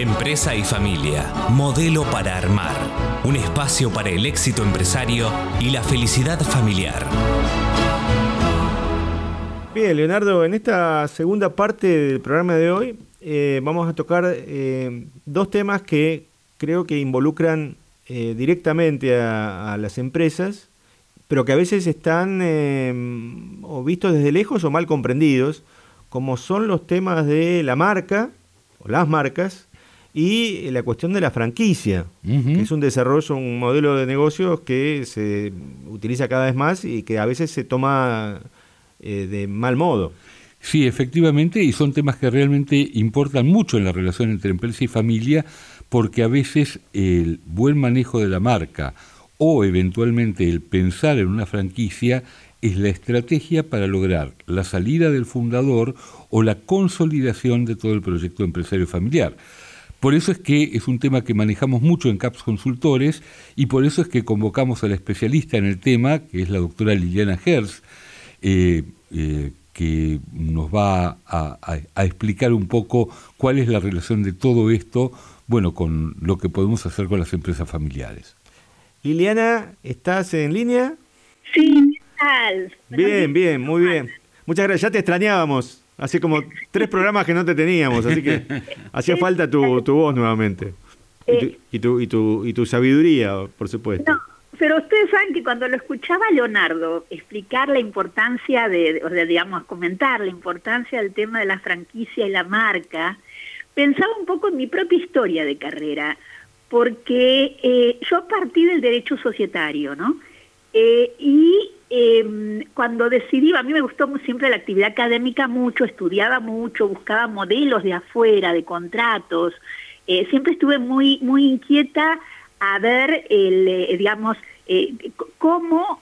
Empresa y familia, modelo para armar. Un espacio para el éxito empresario y la felicidad familiar. Bien, Leonardo, en esta segunda parte del programa de hoy eh, vamos a tocar eh, dos temas que creo que involucran eh, directamente a, las empresas, pero que a veces están o vistos desde lejos o mal comprendidos, como son los temas de la marca o las marcas y la cuestión de la franquicia, que es un desarrollo, un modelo de negocios que se utiliza cada vez más y que a veces se toma de mal modo. Sí, efectivamente, y son temas que realmente importan mucho en la relación entre empresa y familia, porque a veces el buen manejo de la marca o eventualmente el pensar en una franquicia es la estrategia para lograr la salida del fundador o la consolidación de todo el proyecto empresario familiar. Por eso es que es un tema que manejamos mucho en CAPS Consultores y por eso es que convocamos a la especialista en el tema, que es la doctora Liliana Herz, eh, eh, que nos va a, explicar un poco cuál es la relación de todo esto, bueno, con lo que podemos hacer con las empresas familiares. Liliana, ¿estás en línea? Sí, tal? Bien, bien, muy bien. Muchas gracias, ya te extrañábamos. Hace como tres programas que no te teníamos, así que hacía falta tu, tu voz nuevamente. Y tu, y, tu, y, tu, sabiduría, por supuesto. Pero ustedes saben que cuando lo escuchaba Leonardo explicar la importancia de, o sea, digamos, comentar la importancia del tema de la franquicia y la marca, pensaba un poco en mi propia historia de carrera, porque eh, yo partí del derecho societario, ¿no? Eh, y em, cuando decidí, a mí me gustó siempre la actividad académica mucho, estudiaba mucho, buscaba modelos de afuera, de contratos, eh, siempre estuve muy, muy inquieta a ver, el, digamos, eh, cómo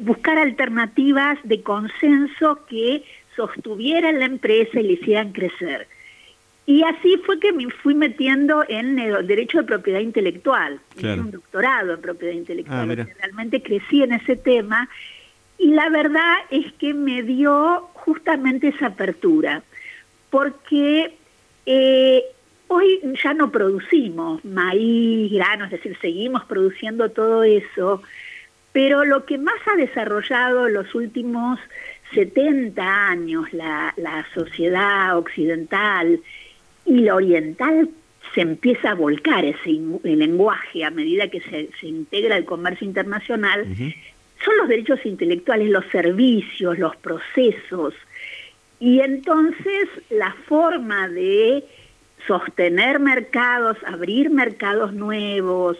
buscar alternativas de consenso que sostuvieran la empresa y le hicieran crecer. Y así fue que me fui metiendo en el derecho de propiedad intelectual. Hice un doctorado en propiedad intelectual. Ah, realmente crecí en ese tema. Y la verdad es que me dio justamente esa apertura. Porque eh, Hoy ya no producimos maíz, grano, es decir, seguimos produciendo todo eso, pero lo que más ha desarrollado en los últimos 70 años la, sociedad occidental y la oriental se empieza a volcar ese lenguaje a medida que se, integra el comercio internacional, son los derechos intelectuales, los servicios, los procesos. Y entonces la forma de sostener mercados, abrir mercados nuevos,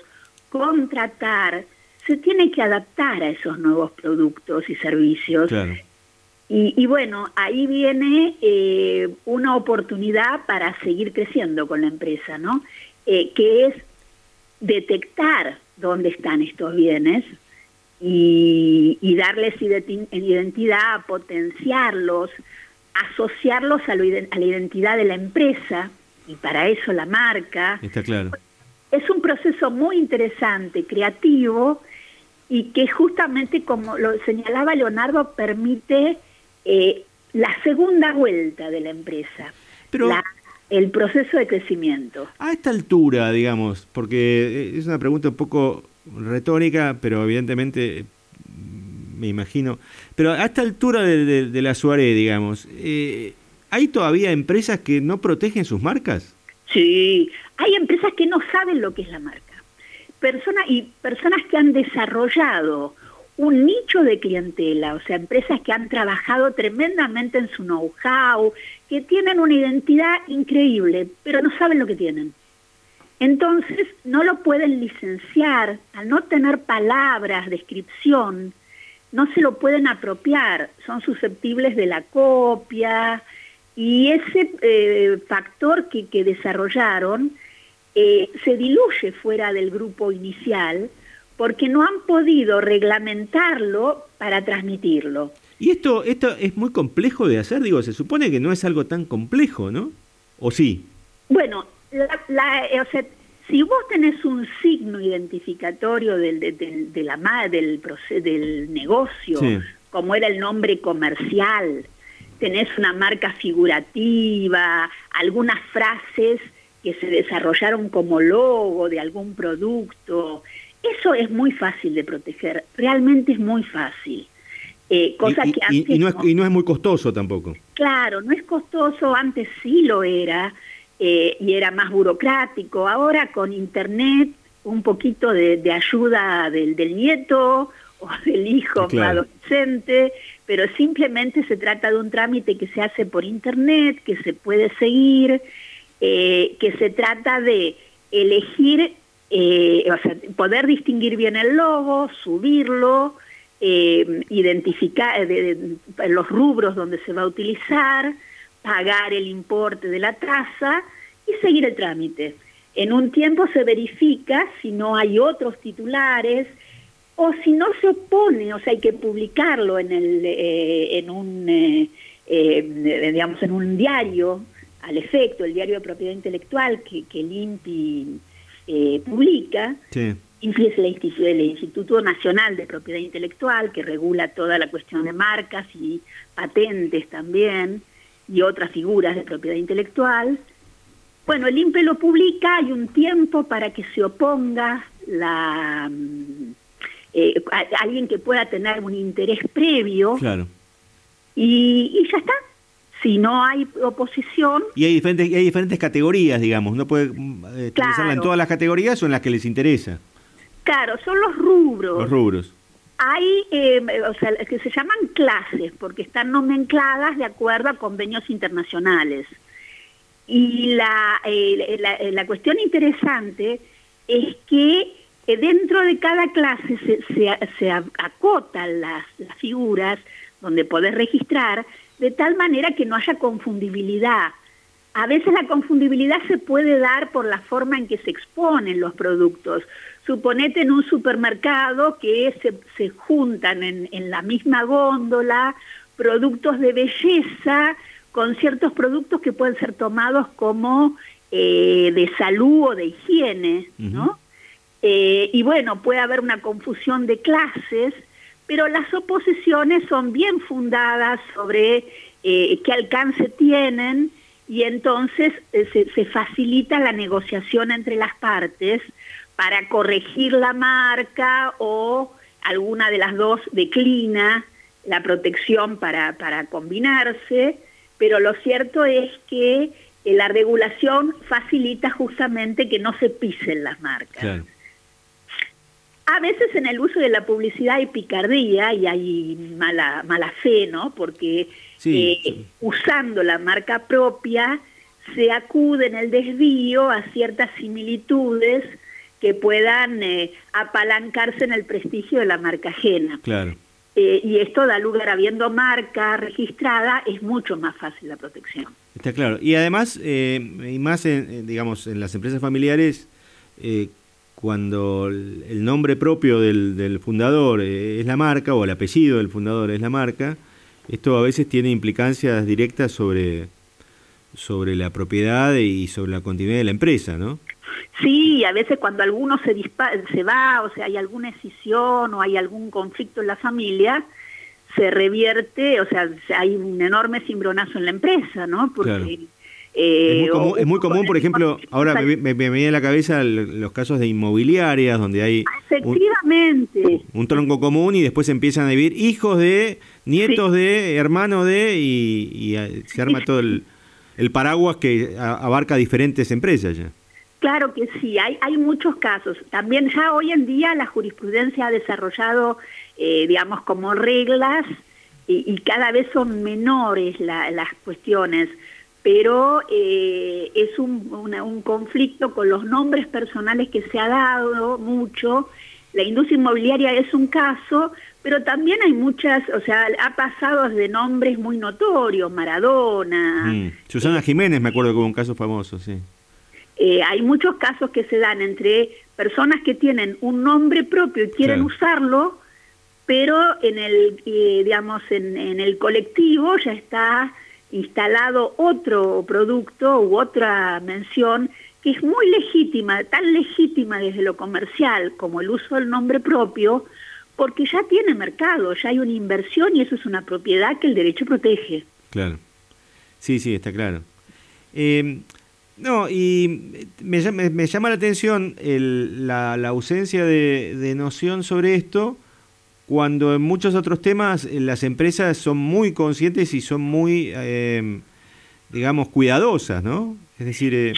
contratar, se tiene que adaptar a esos nuevos productos y servicios. Y, bueno, ahí viene eh, una oportunidad para seguir creciendo con la empresa, ¿no? Eh, que es detectar dónde están estos bienes y, darles identidad, potenciarlos, asociarlos a la identidad de la empresa y para eso la marca. Está claro. Es un proceso muy interesante, creativo, y que justamente, como lo señalaba Leonardo, permite eh, la segunda vuelta de la empresa. Pero, el proceso de crecimiento. A esta altura, digamos, porque es una pregunta un poco retórica, pero evidentemente mm, me imagino. Pero a esta altura de, la Suárez, digamos, eh, ¿Hay todavía empresas que no protegen sus marcas? Sí, hay empresas que no saben lo que es la marca. Personas y personas que han desarrollado un nicho de clientela, o sea, empresas que han trabajado tremendamente en su know-how, que tienen una identidad increíble, pero no saben lo que tienen. Entonces, no lo pueden licenciar, al no tener palabras, descripción, no se lo pueden apropiar, son susceptibles de la copia, y ese eh, factor que, que desarrollaron eh, se diluye fuera del grupo inicial porque no han podido reglamentarlo para transmitirlo. Y esto, esto es muy complejo de hacer, digo, se supone que no es algo tan complejo, ¿no? ¿O sí? Bueno, la, eh, o sea, si vos tenés un signo identificatorio del, del, de la, del, del negocio, como era el nombre comercial, tenés una marca figurativa, algunas frases que se desarrollaron como logo de algún producto. Eso es muy fácil de proteger, realmente es muy fácil. Eh, cosa que antes y, no es, y no es muy costoso tampoco. Claro, no es costoso, antes sí lo era, eh, y era más burocrático. Ahora con Internet, un poquito de, ayuda del, nieto o del hijo adolescente, pero simplemente se trata de un trámite que se hace por Internet, que se puede seguir, eh, que se trata de elegir, eh, o sea, poder distinguir bien el logo, subirlo, identificar los rubros donde se va a utilizar, pagar el importe de la tasa y seguir el trámite. En un tiempo se verifica si no hay otros titulares o si no se opone, o sea, hay que publicarlo en, el, eh, en un, eh, eh, digamos, en un diario al efecto, el diario de propiedad intelectual que, que el INPI publica. Sí. INPI es el, el Instituto Nacional de Propiedad Intelectual que regula toda la cuestión de marcas y patentes también y otras figuras de propiedad intelectual. Bueno, el INPE lo publica, hay un tiempo para que se oponga la mm, eh, alguien que pueda tener un interés previo. Claro. Y, ya está. Si no hay oposición. Y hay diferentes, hay diferentes categorías, digamos. No puede mm, eh, en todas las categorías o en las que les interesa. Claro, son los rubros. Los rubros. Hay, eh, o sea, que se llaman clases, porque están nomencladas de acuerdo a convenios internacionales. Y la, eh, eh, la, cuestión interesante es que dentro de cada clase se, se, acotan las, las figuras donde podés registrar de tal manera que no haya confundibilidad. A veces la confundibilidad se puede dar por la forma en que se exponen los productos. Suponete en un supermercado que se, se juntan en, en la misma góndola productos de belleza con ciertos productos que pueden ser tomados como eh, de salud o de higiene, ¿no? Eh, y bueno, puede haber una confusión de clases, pero las oposiciones son bien fundadas sobre eh, qué alcance tienen y entonces se, se facilita la negociación entre las partes para corregir la marca o alguna de las dos declina la protección para, para combinarse, pero lo cierto es que eh, la regulación facilita justamente que no se pisen las marcas. A veces en el uso de la publicidad hay picardía y hay mala, mala fe, ¿no? Porque eh, usando la marca propia se acude en el desvío a ciertas similitudes que puedan eh, apalancarse en el prestigio de la marca ajena. Claro. Eh, y esto da lugar, habiendo marca registrada, es mucho más fácil la protección. Está claro. Y además, eh, y más en, digamos, en las empresas familiares, cuando el nombre propio del, del fundador es la marca, o el apellido del fundador es la marca, esto a veces tiene implicancias directas sobre, sobre la propiedad y sobre la continuidad de la empresa, ¿no? Sí, a veces cuando alguno se, se va, o sea, hay alguna escisión o hay algún conflicto en la familia, se revierte, o sea, hay un enorme cimbronazo en la empresa, ¿no? Porque, eh, es muy común, por ejemplo, ahora me, me, viene a la cabeza los casos de inmobiliarias donde hay efectivamente. un, tronco común y después empiezan a vivir hijos de, nietos de, hermanos de y, se arma todo el, el paraguas que abarca diferentes empresas ya. Claro que sí, hay, hay muchos casos. También ya hoy en día la jurisprudencia ha desarrollado, eh, digamos, como reglas y, cada vez son menores las cuestiones, pero eh, es un, un conflicto con los nombres personales que se ha dado mucho. La industria inmobiliaria es un caso, pero también hay muchas, o sea, ha pasado de nombres muy notorios, Maradona. Mm. Susana Jiménez, me acuerdo que hubo un caso famoso, sí. Eh, hay muchos casos que se dan entre personas que tienen un nombre propio y quieren usarlo, pero en el, eh, digamos, en, el colectivo ya está instalado otro producto u otra mención que es muy legítima, tan legítima desde lo comercial como el uso del nombre propio, porque ya tiene mercado, ya hay una inversión y eso es una propiedad que el derecho protege. Claro. Sí, sí, está claro. Eh, No, y me, llama la atención la, ausencia de, noción sobre esto, cuando en muchos otros temas eh, las empresas son muy conscientes y son muy, eh, digamos, cuidadosas, ¿no? Es decir... Eh,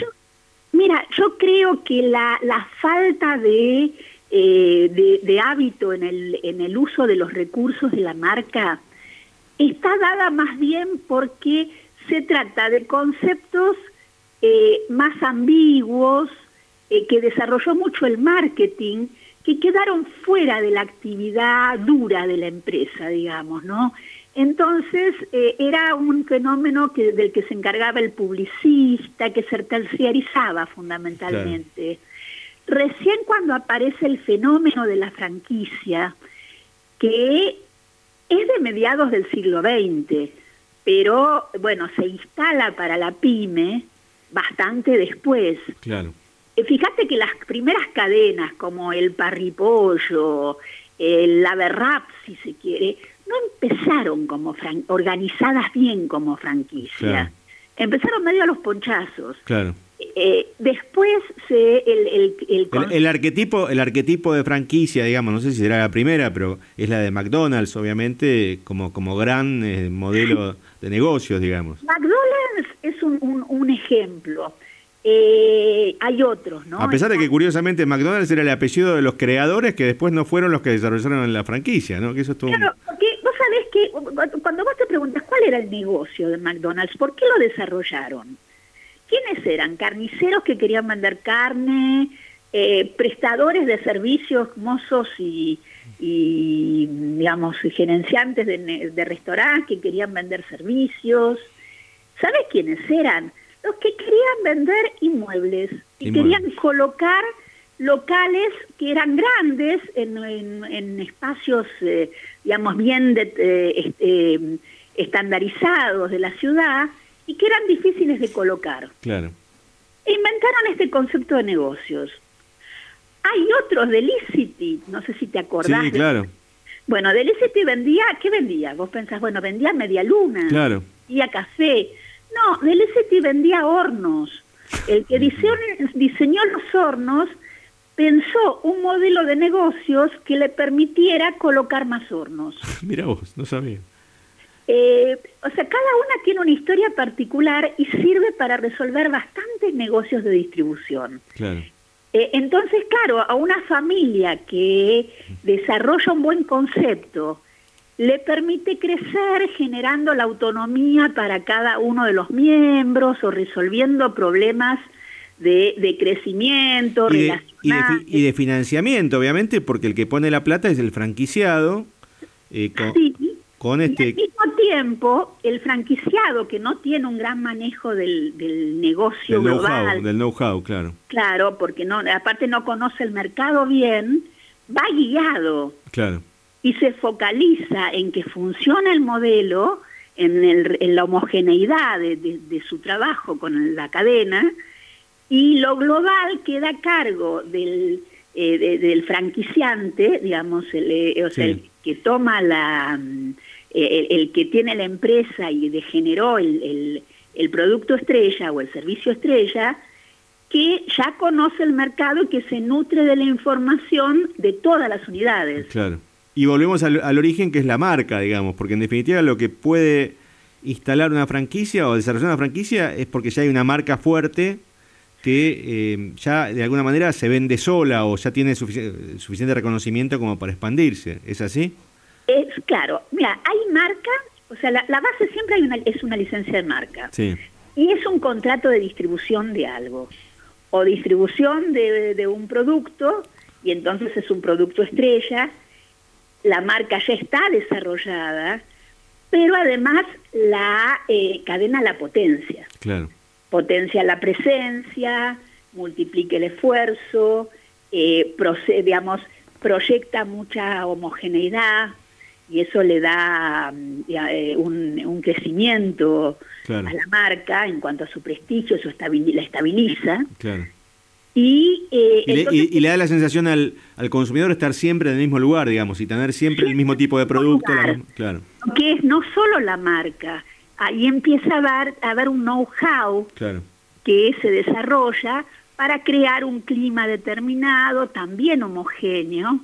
mira, yo creo que la, falta de, de, hábito en el, en el uso de los recursos de la marca está dada más bien porque se trata de conceptos eh, más ambiguos, eh, que desarrolló mucho el marketing, que quedaron fuera de la actividad dura de la empresa, digamos, ¿no? Entonces eh, era un fenómeno que, del que se encargaba el publicista, que se terciarizaba fundamentalmente. Recién cuando aparece el fenómeno de la franquicia, que es de mediados del siglo XX, pero bueno, se instala para la pyme bastante después. Claro. Eh, fíjate que las primeras cadenas como el Parripollo, el Averrap, si se quiere, no empezaron como organizadas bien como franquicia. Empezaron medio a los ponchazos. Claro. Eh, después se el el, el, arquetipo el arquetipo de franquicia digamos no sé si será la primera pero es la de McDonald's obviamente como como gran eh, modelo de negocios digamos. McDonald's es un, un, ejemplo. Eh, hay otros no a pesar de que curiosamente McDonald's era el apellido de los creadores que después no fueron los que desarrollaron la franquicia no que eso estuvo claro porque vos sabés que cuando vos te preguntas cuál era el negocio de McDonald's por qué lo desarrollaron ¿Quiénes eran? Carniceros que querían vender carne, eh, prestadores de servicios, mozos y, digamos, gerenciantes de, de restaurantes que querían vender servicios. ¿Sabes quiénes eran? Los que querían vender inmuebles y querían colocar locales que eran grandes en, espacios, eh, digamos, bien eh, este, estandarizados de la ciudad y que eran difíciles de colocar. Claro. E inventaron este concepto de negocios. Hay otros de Licity, no sé si te acordás. Sí, claro. Bueno, de Licity vendía, ¿qué vendía? Vos pensás, bueno, vendía media luna, claro. vendía café. No, de Licity vendía hornos. El que diseñó, diseñó los hornos pensó un modelo de negocios que le permitiera colocar más hornos. Mira vos, no sabía. Eh, o sea, cada una tiene una historia particular y sirve para resolver bastantes negocios de distribución. Claro. Eh, entonces, claro, a una familia que desarrolla un buen concepto, le permite crecer generando la autonomía para cada uno de los miembros o resolviendo problemas de, crecimiento, y de, y de, financiamiento, obviamente, porque el que pone la plata es el franquiciado. Eh, con este... al mismo tiempo, el franquiciado que no tiene un gran manejo del, negocio global, del know-how, claro. Claro, porque no, aparte no conoce el mercado bien, va guiado. Claro. Y se focaliza en que funciona el modelo, en, el, en la homogeneidad de, su trabajo con la cadena, y lo global queda a cargo del, eh, del franquiciante, digamos, el, eh, o sea, el que toma la el, que tiene la empresa y degeneró el, el, producto estrella o el servicio estrella, que ya conoce el mercado y que se nutre de la información de todas las unidades. Claro. Y volvemos al, origen que es la marca, digamos, porque en definitiva lo que puede instalar una franquicia o desarrollar una franquicia es porque ya hay una marca fuerte que eh, ya de alguna manera se vende sola o ya tiene suficiente reconocimiento como para expandirse. ¿Es así? Es claro, mira, hay marca, o sea, la, base siempre hay una, es una licencia de marca. Sí. Y es un contrato de distribución de algo, o distribución de, un producto, y entonces es un producto estrella, la marca ya está desarrollada, pero además la eh, cadena la potencia. Claro. Potencia la presencia, multiplica el esfuerzo, eh, digamos, proyecta mucha homogeneidad, y eso le da mm, eh, un, crecimiento a la marca en cuanto a su prestigio, eso la estabiliza. Y, eh, y, le, da la sensación al, al, consumidor estar siempre en el mismo lugar, digamos, y tener siempre el mismo tipo de producto. claro. Que es no solo la marca, ahí empieza a haber, a haber un know-how claro. que se desarrolla para crear un clima determinado, también homogéneo,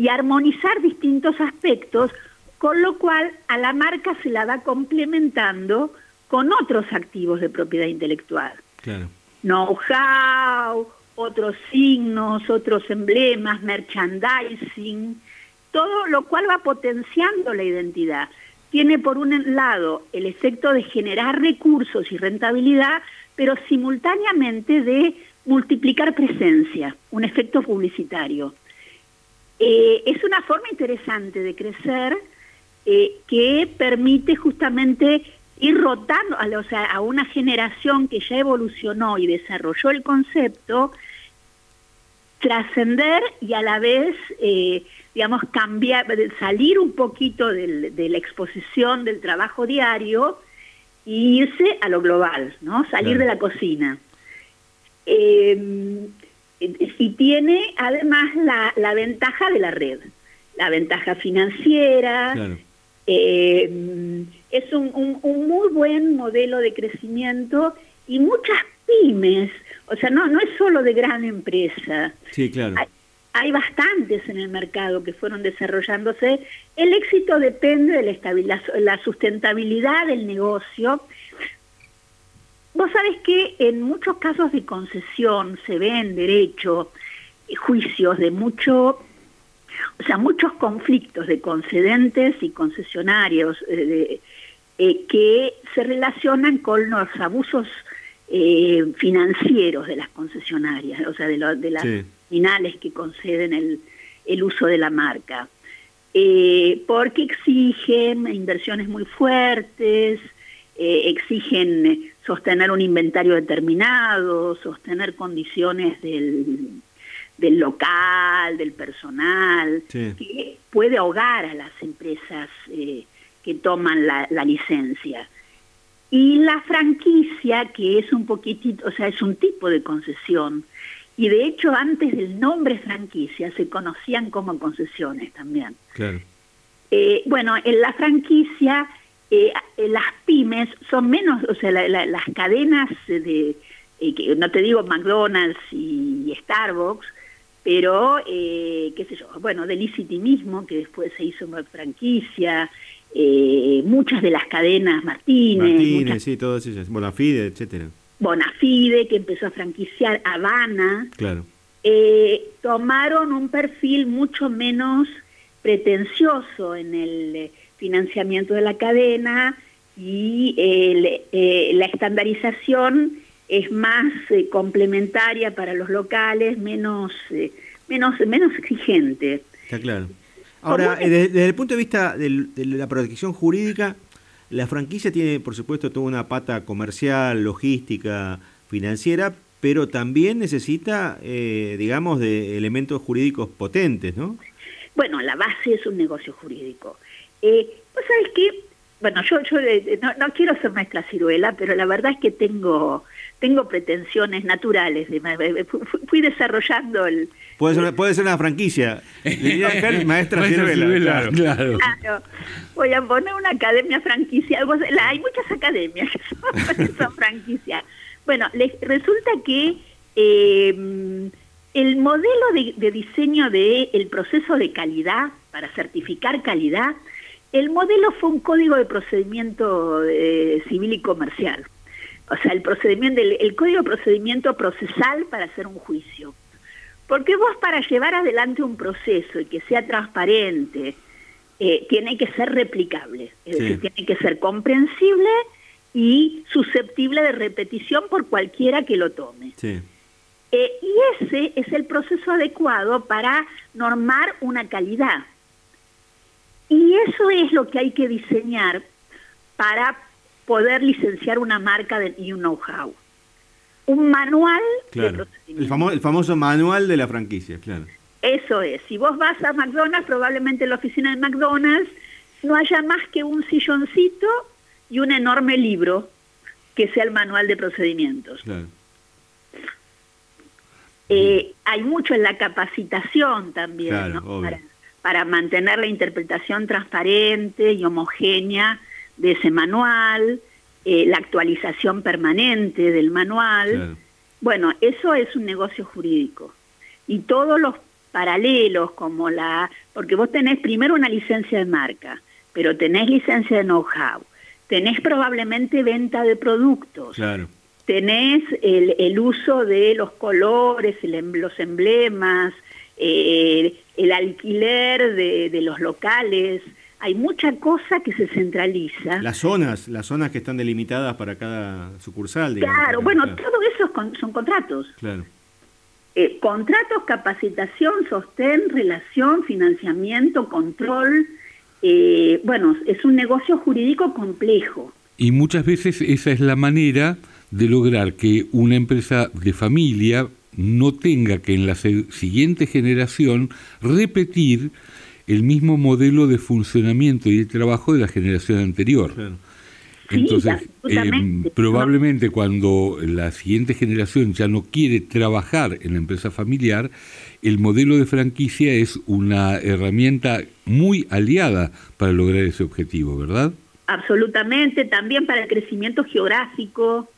y armonizar distintos aspectos, con lo cual a la marca se la va complementando con otros activos de propiedad intelectual. Claro. Know-how, otros signos, otros emblemas, merchandising, todo lo cual va potenciando la identidad. Tiene por un lado el efecto de generar recursos y rentabilidad, pero simultáneamente de multiplicar presencia, un efecto publicitario. Eh, es una forma interesante de crecer eh, que permite justamente ir rotando, o sea, a una generación que ya evolucionó y desarrolló el concepto, trascender y a la vez, eh, digamos, cambiar, salir un poquito de la exposición del trabajo diario e irse a lo global, ¿no? Salir de la cocina. Eh, y tiene además la, ventaja de la red, la ventaja financiera. Eh, es un, muy buen modelo de crecimiento y muchas pymes, o sea, no, no es solo de gran empresa. Sí, claro. Hay, bastantes en el mercado que fueron desarrollándose. El éxito depende de la, la sustentabilidad del negocio Vos sabés que en muchos casos de concesión se ven derecho, eh, juicios de mucho, o sea, muchos conflictos de concedentes y concesionarios eh, eh, que se relacionan con los abusos financieros de las concesionarias, o sea, de, de las finales que conceden el, el, uso de la marca. porque exigen inversiones muy fuertes, exigen sostener un inventario determinado, sostener condiciones del, del local, del personal, que puede ahogar a las empresas eh, que toman la, licencia. Y la franquicia, que es un poquitito, o sea, es un tipo de concesión, y de hecho antes del nombre franquicia se conocían como concesiones también. Claro. Eh, bueno, en la franquicia eh, las pymes son menos, o sea, las cadenas de, eh, no te digo McDonald's y Starbucks, pero, eh, qué sé yo, bueno, Delicity mismo, que después se hizo una franquicia, muchas de las cadenas Martínez. Martínez, sí, todas ellas, Bonafide, etcétera. Bonafide, que empezó a franquiciar Habana. Claro. tomaron un perfil mucho menos pretencioso en el financiamiento de la cadena y eh, la estandarización es más eh, complementaria para los locales, menos, eh, menos, menos exigente. Está claro. Ahora, desde, el punto de vista de la protección jurídica, la franquicia tiene, por supuesto, toda una pata comercial, logística, financiera, pero también necesita, digamos, de elementos jurídicos potentes, ¿no? Bueno, la base es un negocio jurídico. Eh, ¿Vos sabés qué? Bueno, yo, yo eh, no, quiero ser maestra ciruela, pero la verdad es que tengo tengo pretensiones naturales. De, fui, desarrollando el... Puede ser, puede ser una franquicia. maestra, ciruela. Claro, Voy a poner una academia franquicia. hay muchas academias que son, franquicias. Bueno, les, resulta que eh, el modelo de, de diseño del el proceso de calidad, para certificar calidad, el modelo fue un código de procedimiento eh, civil y comercial. O sea, el procedimiento, el, código de procedimiento procesal para hacer un juicio. Porque vos para llevar adelante un proceso y que sea transparente, eh, tiene que ser replicable, es decir, tiene que ser comprensible y susceptible de repetición por cualquiera que lo tome. Sí. Eh, y ese es el proceso adecuado para normar una calidad. Y eso es lo que hay que diseñar para poder licenciar una marca y un know-how. Un manual de procedimiento. El, famoso manual de la franquicia, claro. Eso es. Si vos vas a McDonald's, probablemente en la oficina de McDonald's no haya más que un silloncito y un enorme libro que sea el manual de procedimientos. Claro. Eh, hay mucho en la capacitación también, ¿no? para mantener la interpretación transparente y homogénea de ese manual, eh, la actualización permanente del manual. Bueno, eso es un negocio jurídico. Y todos los paralelos como la... Porque vos tenés primero una licencia de marca, pero tenés licencia de know-how, tenés probablemente venta de productos. Claro. Tenés el, el uso de los colores, em, los emblemas, eh, el alquiler de, de, los locales. Hay mucha cosa que se centraliza. Las zonas, las zonas que están delimitadas para cada sucursal. claro, bueno, todo eso son contratos. Claro. Eh, contratos, capacitación, sostén, relación, financiamiento, control. Eh, bueno, es un negocio jurídico complejo. Y muchas veces esa es la manera de lograr que una empresa de familia no tenga que en la siguiente generación repetir el mismo modelo de funcionamiento y de trabajo de la generación anterior. Entonces, eh, probablemente cuando la siguiente generación ya no quiere trabajar en la empresa familiar, el modelo de franquicia es una herramienta muy aliada para lograr ese objetivo, ¿verdad? Absolutamente, también para el crecimiento geográfico,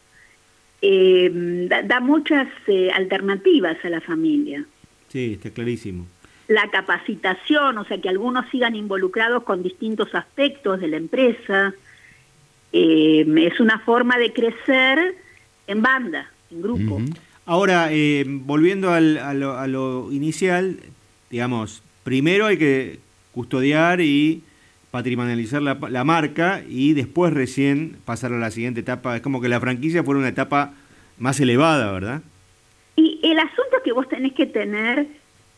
eh, da, muchas eh, alternativas a la familia. Sí, está clarísimo. La capacitación, o sea, que algunos sigan involucrados con distintos aspectos de la empresa, eh, es una forma de crecer en banda, en grupo. Ahora, eh, volviendo al, a, lo, inicial, digamos, primero hay que custodiar y patrimonializar la, la, marca y después recién pasar a la siguiente etapa. Es como que la franquicia fuera una etapa más elevada, ¿verdad? Y el asunto es que vos tenés que tener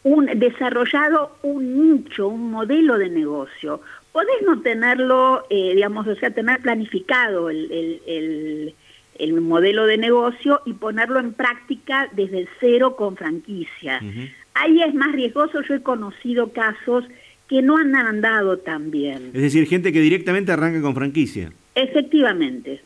un desarrollado un nicho, un modelo de negocio podés no tenerlo, eh, digamos, o sea, tener planificado el, el, modelo de negocio y ponerlo en práctica desde el cero con franquicia. Ahí es más riesgoso, yo he conocido casos que no han andado tan bien. Es decir, gente que directamente arranca con franquicia. Efectivamente.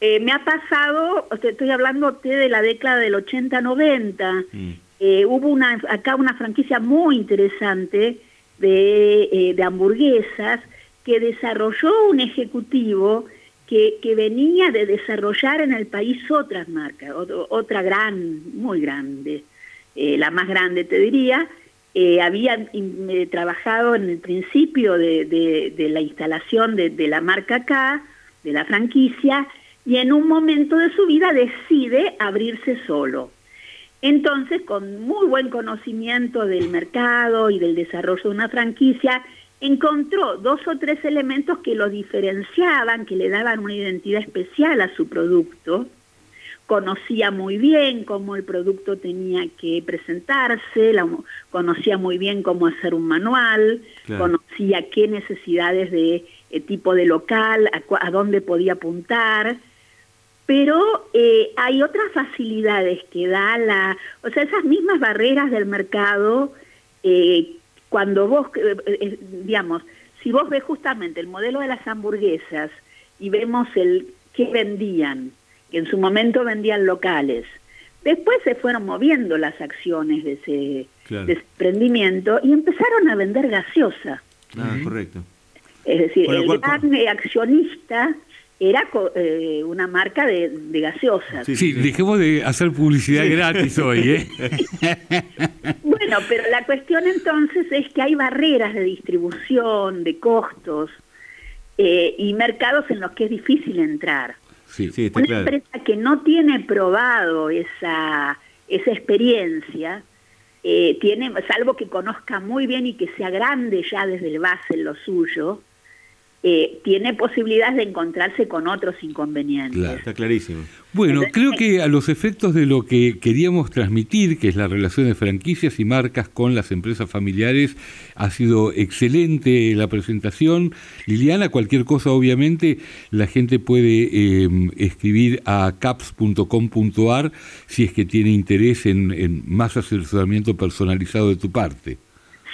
Eh, me ha pasado, estoy hablando de la década del 80-90, mm. eh, hubo una, acá una franquicia muy interesante de, eh, de hamburguesas que desarrolló un ejecutivo que, que, venía de desarrollar en el país otras marcas, otra gran, muy grande, la más grande te diría, eh, había eh, trabajado en el principio de, la instalación de, de, la marca K, de la franquicia, y en un momento de su vida decide abrirse solo. Entonces, con muy buen conocimiento del mercado y del desarrollo de una franquicia, encontró dos o tres elementos que lo diferenciaban, que le daban una identidad especial a su producto. Conocía muy bien cómo el producto tenía que presentarse, conocía muy bien cómo hacer un manual, conocía qué necesidades de eh, tipo de local, a dónde podía apuntar. Pero eh, hay otras facilidades que da la, o sea, esas mismas barreras del mercado, eh, cuando vos, eh, digamos, si vos ves justamente el modelo de las hamburguesas y vemos el que vendían, que en su momento vendían locales, después se fueron moviendo las acciones de ese, desprendimiento y empezaron a vender gaseosa. Ah, correcto. Es decir, el gran accionista era eh, una marca de, de gaseosas. Sí, dejemos de hacer publicidad gratis hoy. ¿eh? bueno, pero la cuestión entonces es que hay barreras de distribución, de costos eh, y mercados en los que es difícil entrar. Sí, sí, está una empresa que no tiene probado esa, esa experiencia, eh, tiene, salvo que conozca muy bien y que sea grande ya desde el base en lo suyo, eh, tiene posibilidades de encontrarse con otros inconvenientes. está clarísimo. Bueno, creo que a los efectos de lo que queríamos transmitir, que es la relación de franquicias y marcas con las empresas familiares, ha sido excelente la presentación. Liliana, cualquier cosa, obviamente, la gente puede em, escribir a caps.com.ar si es que tiene interés en, en más asesoramiento personalizado de tu parte.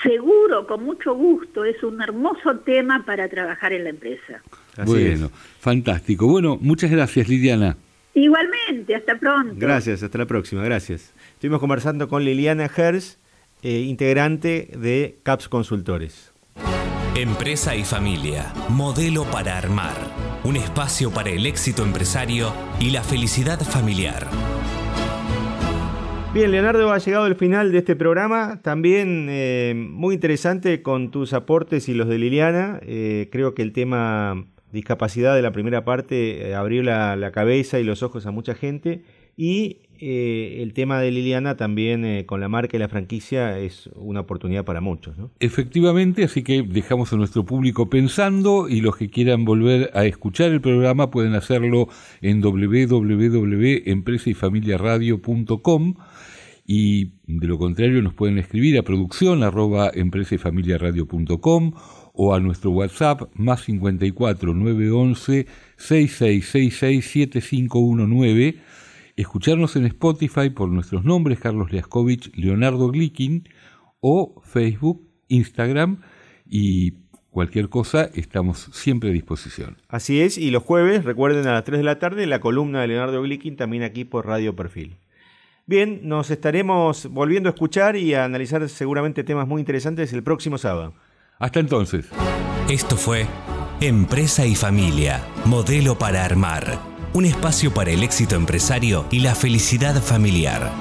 Seguro, con mucho gusto, es un hermoso tema para trabajar en la empresa. bueno, fantástico. Bueno, muchas gracias Liliana. Igualmente, hasta pronto. Gracias, hasta la próxima, gracias. Estuvimos conversando con Liliana Hers, eh, integrante de CAPS Consultores. Empresa y familia, modelo para armar. un espacio para el éxito empresario y la felicidad familiar. Bien, Leonardo, ha llegado el final de este programa, también eh, muy interesante con tus aportes y los de Liliana. Eh, creo que el tema discapacidad de la primera parte eh, abrió la, cabeza y los ojos a mucha gente y el tema de Liliana también con la marca y la franquicia es una oportunidad para muchos. Efectivamente, así que dejamos a nuestro público pensando y los que quieran volver a escuchar el programa pueden hacerlo en www.empresayfamiliaradio.com y de lo contrario nos pueden escribir a producción arroba o a nuestro WhatsApp más 54 911 6666 7519 escucharnos en Spotify por nuestros nombres Carlos Leascovich, Leonardo Glikin o Facebook, Instagram y cualquier cosa estamos siempre a disposición. Así es, y los jueves recuerden a las 3 de la tarde la columna de Leonardo Glikin también aquí por Radio Perfil. Bien, nos estaremos volviendo a escuchar y a analizar seguramente temas muy interesantes el próximo sábado. Hasta entonces. Esto fue Empresa y Familia, modelo para armar, un espacio para el éxito empresario y la felicidad familiar.